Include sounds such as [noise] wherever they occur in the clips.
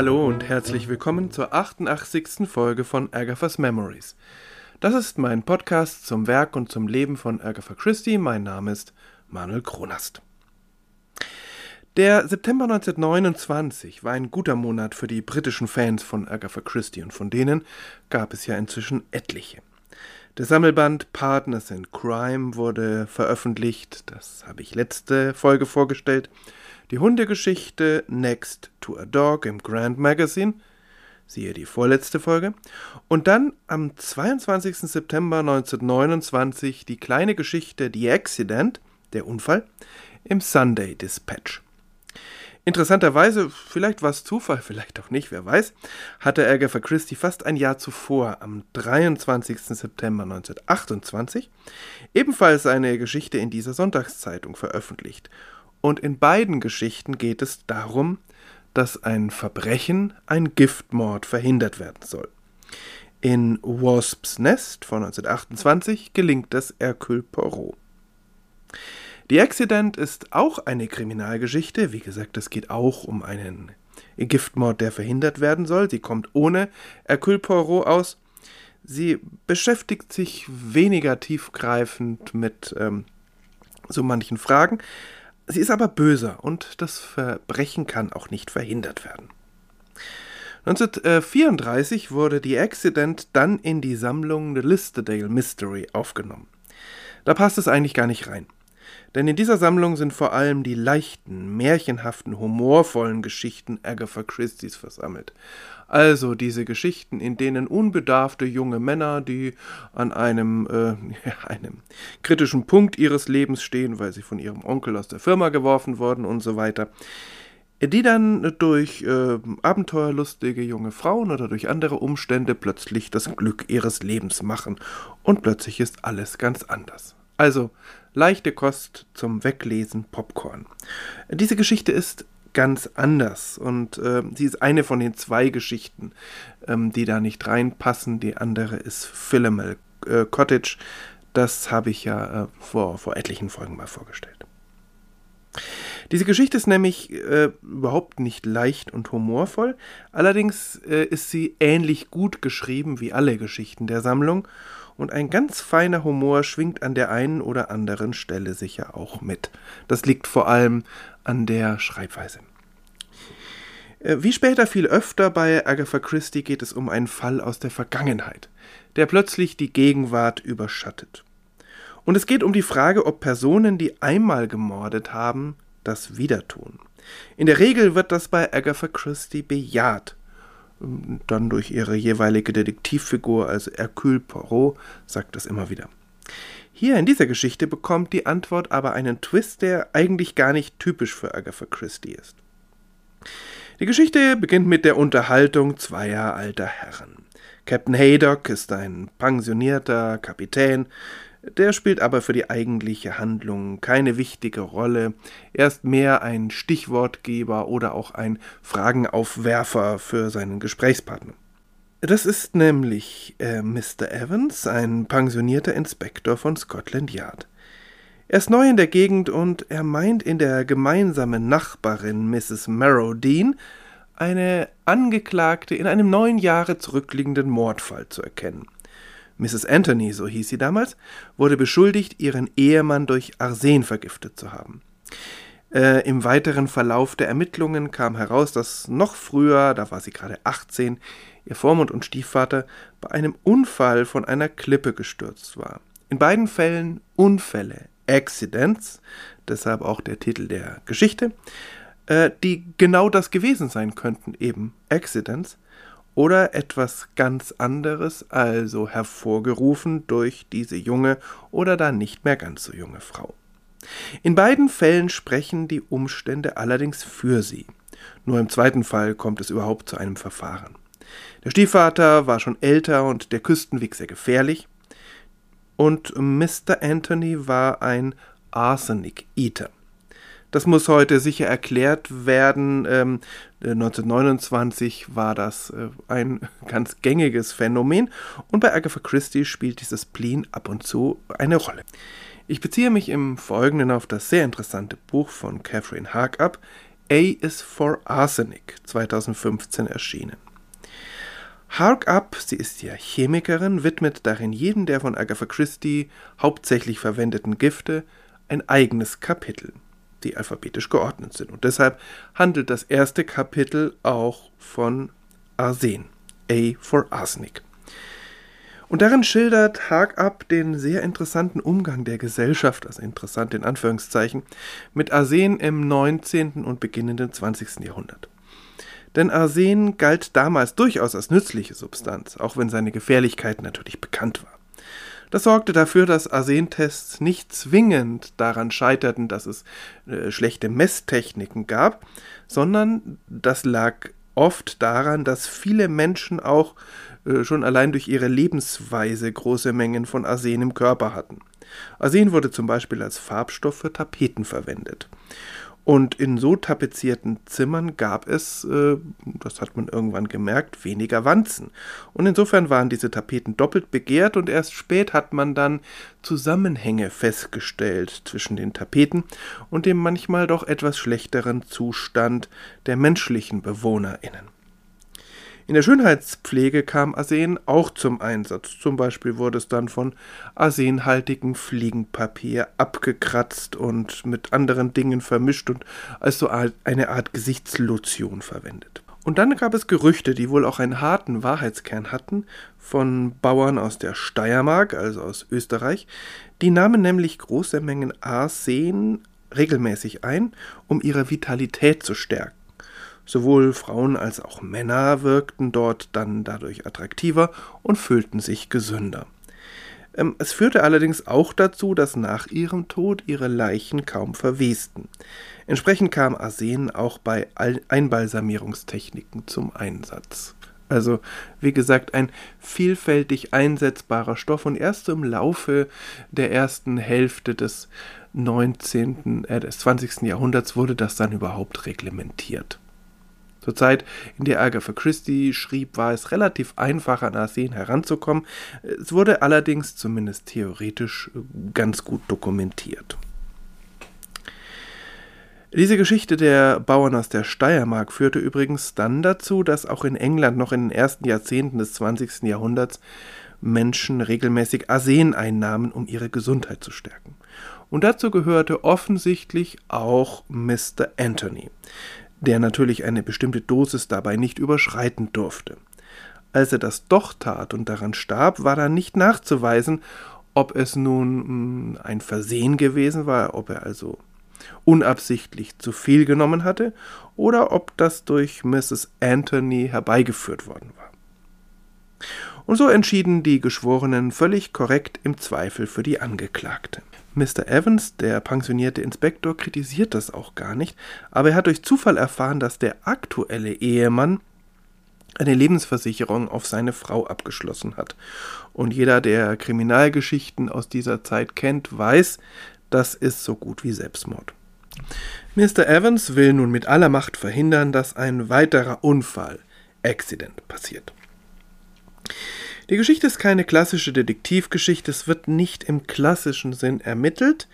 Hallo und herzlich willkommen zur 88. Folge von Agatha's Memories. Das ist mein Podcast zum Werk und zum Leben von Agatha Christie. Mein Name ist Manuel Kronast. Der September 1929 war ein guter Monat für die britischen Fans von Agatha Christie und von denen gab es ja inzwischen etliche. Der Sammelband Partners in Crime wurde veröffentlicht, das habe ich letzte Folge vorgestellt. Die Hundegeschichte Next to a Dog im Grand Magazine, siehe die vorletzte Folge. Und dann am 22. September 1929 die kleine Geschichte The Accident, der Unfall, im Sunday Dispatch. Interessanterweise, vielleicht war es Zufall, [laughs] vielleicht auch nicht, wer weiß, hatte Agatha Christie fast ein Jahr zuvor, am 23. September 1928, ebenfalls eine Geschichte in dieser Sonntagszeitung veröffentlicht. Und in beiden Geschichten geht es darum, dass ein Verbrechen, ein Giftmord verhindert werden soll. In Wasp's Nest von 1928 gelingt es Hercule Poirot. The Accident ist auch eine Kriminalgeschichte. Wie gesagt, es geht auch um einen Giftmord, der verhindert werden soll. Sie kommt ohne Hercule Poirot aus. Sie beschäftigt sich weniger tiefgreifend mit ähm, so manchen Fragen. Sie ist aber böser und das Verbrechen kann auch nicht verhindert werden. 1934 wurde The Accident dann in die Sammlung The Listerdale Mystery aufgenommen. Da passt es eigentlich gar nicht rein. Denn in dieser Sammlung sind vor allem die leichten, märchenhaften, humorvollen Geschichten Agatha Christie's versammelt. Also diese Geschichten, in denen unbedarfte junge Männer, die an einem, äh, [laughs] einem kritischen Punkt ihres Lebens stehen, weil sie von ihrem Onkel aus der Firma geworfen wurden und so weiter, die dann durch äh, abenteuerlustige junge Frauen oder durch andere Umstände plötzlich das Glück ihres Lebens machen und plötzlich ist alles ganz anders. Also leichte Kost zum Weglesen Popcorn. Diese Geschichte ist ganz anders und äh, sie ist eine von den zwei Geschichten, ähm, die da nicht reinpassen. Die andere ist Philomel äh, Cottage. Das habe ich ja äh, vor, vor etlichen Folgen mal vorgestellt. Diese Geschichte ist nämlich äh, überhaupt nicht leicht und humorvoll, allerdings äh, ist sie ähnlich gut geschrieben wie alle Geschichten der Sammlung und ein ganz feiner Humor schwingt an der einen oder anderen Stelle sicher auch mit. Das liegt vor allem an der Schreibweise. Äh, wie später viel öfter bei Agatha Christie geht es um einen Fall aus der Vergangenheit, der plötzlich die Gegenwart überschattet. Und es geht um die Frage, ob Personen, die einmal gemordet haben, das wieder tun. In der Regel wird das bei Agatha Christie bejaht dann durch ihre jeweilige Detektivfigur, also Hercule Poirot, sagt das immer wieder. Hier in dieser Geschichte bekommt die Antwort aber einen Twist, der eigentlich gar nicht typisch für Agatha Christie ist. Die Geschichte beginnt mit der Unterhaltung zweier alter Herren. Captain Haydock ist ein pensionierter Kapitän, der spielt aber für die eigentliche Handlung keine wichtige Rolle. Er ist mehr ein Stichwortgeber oder auch ein Fragenaufwerfer für seinen Gesprächspartner. Das ist nämlich äh, Mr. Evans, ein pensionierter Inspektor von Scotland Yard. Er ist neu in der Gegend und er meint in der gemeinsamen Nachbarin Mrs. Marrowdean eine Angeklagte in einem neun Jahre zurückliegenden Mordfall zu erkennen. Mrs. Anthony, so hieß sie damals, wurde beschuldigt, ihren Ehemann durch Arsen vergiftet zu haben. Äh, Im weiteren Verlauf der Ermittlungen kam heraus, dass noch früher, da war sie gerade 18, ihr Vormund und Stiefvater bei einem Unfall von einer Klippe gestürzt war. In beiden Fällen Unfälle, Accidents, deshalb auch der Titel der Geschichte, äh, die genau das gewesen sein könnten, eben Accidents, oder etwas ganz anderes, also hervorgerufen durch diese junge oder dann nicht mehr ganz so junge Frau. In beiden Fällen sprechen die Umstände allerdings für sie. Nur im zweiten Fall kommt es überhaupt zu einem Verfahren. Der Stiefvater war schon älter und der Küstenweg sehr gefährlich. Und Mr. Anthony war ein Arsenic Eater. Das muss heute sicher erklärt werden. Ähm, 1929 äh, war das äh, ein [laughs] ganz gängiges Phänomen und bei Agatha Christie spielt dieses Spleen ab und zu eine Rolle. Ich beziehe mich im Folgenden auf das sehr interessante Buch von Catherine Haag ab, A is for Arsenic 2015 erschienen. Hark Up, sie ist ja Chemikerin, widmet darin jedem der von Agatha Christie hauptsächlich verwendeten Gifte ein eigenes Kapitel, die alphabetisch geordnet sind. Und deshalb handelt das erste Kapitel auch von Arsen, A for Arsenic. Und darin schildert Hark Up den sehr interessanten Umgang der Gesellschaft, also interessant in Anführungszeichen, mit Arsen im 19. und beginnenden 20. Jahrhundert. Denn Arsen galt damals durchaus als nützliche Substanz, auch wenn seine Gefährlichkeit natürlich bekannt war. Das sorgte dafür, dass Arsentests nicht zwingend daran scheiterten, dass es äh, schlechte Messtechniken gab, sondern das lag oft daran, dass viele Menschen auch äh, schon allein durch ihre Lebensweise große Mengen von Arsen im Körper hatten. Arsen wurde zum Beispiel als Farbstoff für Tapeten verwendet. Und in so tapezierten Zimmern gab es, äh, das hat man irgendwann gemerkt, weniger Wanzen. Und insofern waren diese Tapeten doppelt begehrt und erst spät hat man dann Zusammenhänge festgestellt zwischen den Tapeten und dem manchmal doch etwas schlechteren Zustand der menschlichen BewohnerInnen. In der Schönheitspflege kam Arsen auch zum Einsatz. Zum Beispiel wurde es dann von arsenhaltigem Fliegenpapier abgekratzt und mit anderen Dingen vermischt und als so eine Art Gesichtslotion verwendet. Und dann gab es Gerüchte, die wohl auch einen harten Wahrheitskern hatten, von Bauern aus der Steiermark, also aus Österreich. Die nahmen nämlich große Mengen Arsen regelmäßig ein, um ihre Vitalität zu stärken. Sowohl Frauen als auch Männer wirkten dort dann dadurch attraktiver und fühlten sich gesünder. Ähm, es führte allerdings auch dazu, dass nach ihrem Tod ihre Leichen kaum verwesten. Entsprechend kam Arsen auch bei Einbalsamierungstechniken zum Einsatz. Also, wie gesagt, ein vielfältig einsetzbarer Stoff und erst im Laufe der ersten Hälfte des 19., äh, des 20. Jahrhunderts wurde das dann überhaupt reglementiert. Zur Zeit, in der Agatha Christie schrieb, war es relativ einfach, an Arsen heranzukommen. Es wurde allerdings zumindest theoretisch ganz gut dokumentiert. Diese Geschichte der Bauern aus der Steiermark führte übrigens dann dazu, dass auch in England noch in den ersten Jahrzehnten des 20. Jahrhunderts Menschen regelmäßig Arsen einnahmen, um ihre Gesundheit zu stärken. Und dazu gehörte offensichtlich auch Mr. Anthony der natürlich eine bestimmte Dosis dabei nicht überschreiten durfte. Als er das doch tat und daran starb, war dann nicht nachzuweisen, ob es nun hm, ein Versehen gewesen war, ob er also unabsichtlich zu viel genommen hatte, oder ob das durch Mrs. Anthony herbeigeführt worden war. Und so entschieden die Geschworenen völlig korrekt im Zweifel für die Angeklagte. Mr. Evans, der pensionierte Inspektor, kritisiert das auch gar nicht, aber er hat durch Zufall erfahren, dass der aktuelle Ehemann eine Lebensversicherung auf seine Frau abgeschlossen hat. Und jeder, der Kriminalgeschichten aus dieser Zeit kennt, weiß, das ist so gut wie Selbstmord. Mr. Evans will nun mit aller Macht verhindern, dass ein weiterer Unfall, Accident, passiert. Die Geschichte ist keine klassische Detektivgeschichte, es wird nicht im klassischen Sinn ermittelt,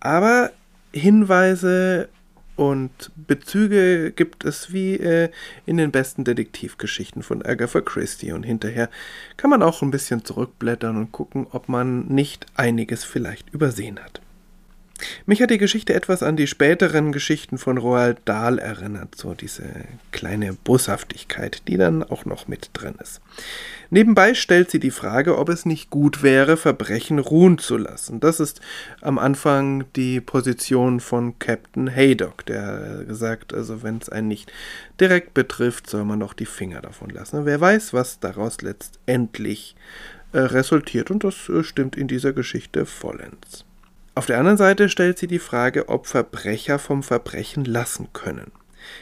aber Hinweise und Bezüge gibt es wie äh, in den besten Detektivgeschichten von Agatha Christie. Und hinterher kann man auch ein bisschen zurückblättern und gucken, ob man nicht einiges vielleicht übersehen hat. Mich hat die Geschichte etwas an die späteren Geschichten von Roald Dahl erinnert, so diese kleine Boshaftigkeit, die dann auch noch mit drin ist. Nebenbei stellt sie die Frage, ob es nicht gut wäre, Verbrechen ruhen zu lassen. Das ist am Anfang die Position von Captain Haydock, der gesagt, also wenn es einen nicht direkt betrifft, soll man doch die Finger davon lassen. Wer weiß, was daraus letztendlich äh, resultiert, und das äh, stimmt in dieser Geschichte vollends. Auf der anderen Seite stellt sie die Frage, ob Verbrecher vom Verbrechen lassen können.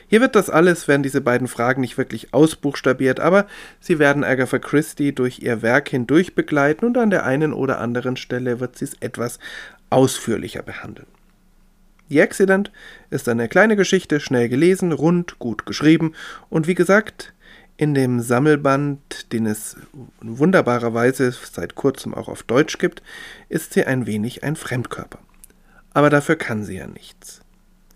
Hier wird das alles, werden diese beiden Fragen nicht wirklich ausbuchstabiert, aber sie werden Agatha Christie durch ihr Werk hindurch begleiten und an der einen oder anderen Stelle wird sie es etwas ausführlicher behandeln. The Accident ist eine kleine Geschichte, schnell gelesen, rund, gut geschrieben und wie gesagt, in dem Sammelband, den es wunderbarerweise seit kurzem auch auf Deutsch gibt, ist sie ein wenig ein Fremdkörper. Aber dafür kann sie ja nichts.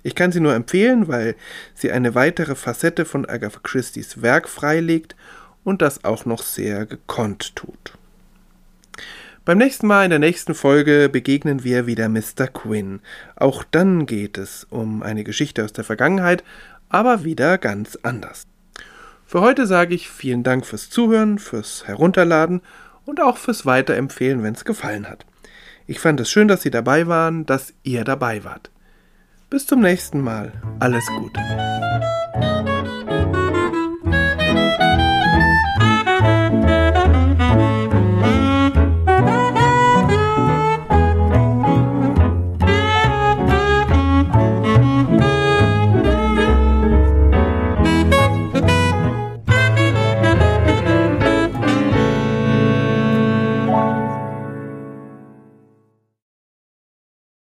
Ich kann sie nur empfehlen, weil sie eine weitere Facette von Agatha Christie's Werk freilegt und das auch noch sehr gekonnt tut. Beim nächsten Mal in der nächsten Folge begegnen wir wieder Mr. Quinn. Auch dann geht es um eine Geschichte aus der Vergangenheit, aber wieder ganz anders. Für heute sage ich vielen Dank fürs Zuhören, fürs Herunterladen und auch fürs Weiterempfehlen, wenn es gefallen hat. Ich fand es schön, dass Sie dabei waren, dass ihr dabei wart. Bis zum nächsten Mal. Alles Gute.